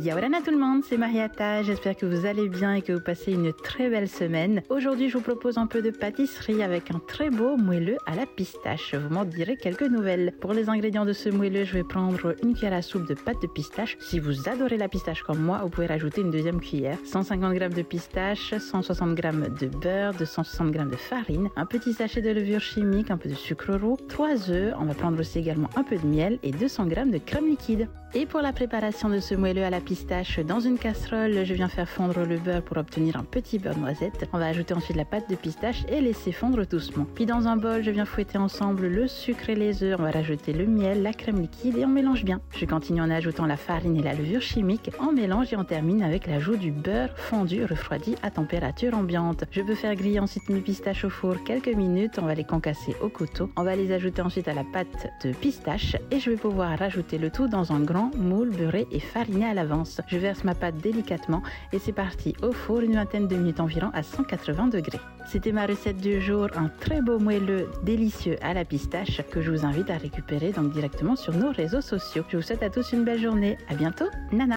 Yaorana tout le monde, c'est Marietta. J'espère que vous allez bien et que vous passez une très belle semaine. Aujourd'hui, je vous propose un peu de pâtisserie avec un très beau moelleux à la pistache. Vous m'en direz quelques nouvelles. Pour les ingrédients de ce moelleux, je vais prendre une cuillère à soupe de pâte de pistache. Si vous adorez la pistache comme moi, vous pouvez rajouter une deuxième cuillère. 150 g de pistache, 160 g de beurre, 260 g de farine, un petit sachet de levure chimique, un peu de sucre roux, 3 œufs. On va prendre aussi également un peu de miel et 200 g de crème liquide. Et pour la préparation de ce moelleux à la pistache, dans une casserole, je viens faire fondre le beurre pour obtenir un petit beurre noisette. On va ajouter ensuite la pâte de pistache et laisser fondre doucement. Puis dans un bol, je viens fouetter ensemble le sucre et les œufs. On va rajouter le miel, la crème liquide et on mélange bien. Je continue en ajoutant la farine et la levure chimique. On mélange et on termine avec l'ajout du beurre fondu refroidi à température ambiante. Je peux faire griller ensuite mes pistaches au four quelques minutes. On va les concasser au couteau. On va les ajouter ensuite à la pâte de pistache et je vais pouvoir rajouter le tout dans un grand moule beurré et fariné à Je verse ma pâte délicatement et c'est parti au four une vingtaine de minutes environ à 180 degrés. C'était ma recette du jour, un très beau moelleux délicieux à la pistache que je vous invite à récupérer donc directement sur nos réseaux sociaux. Je vous souhaite à tous une belle journée. À bientôt. Nana.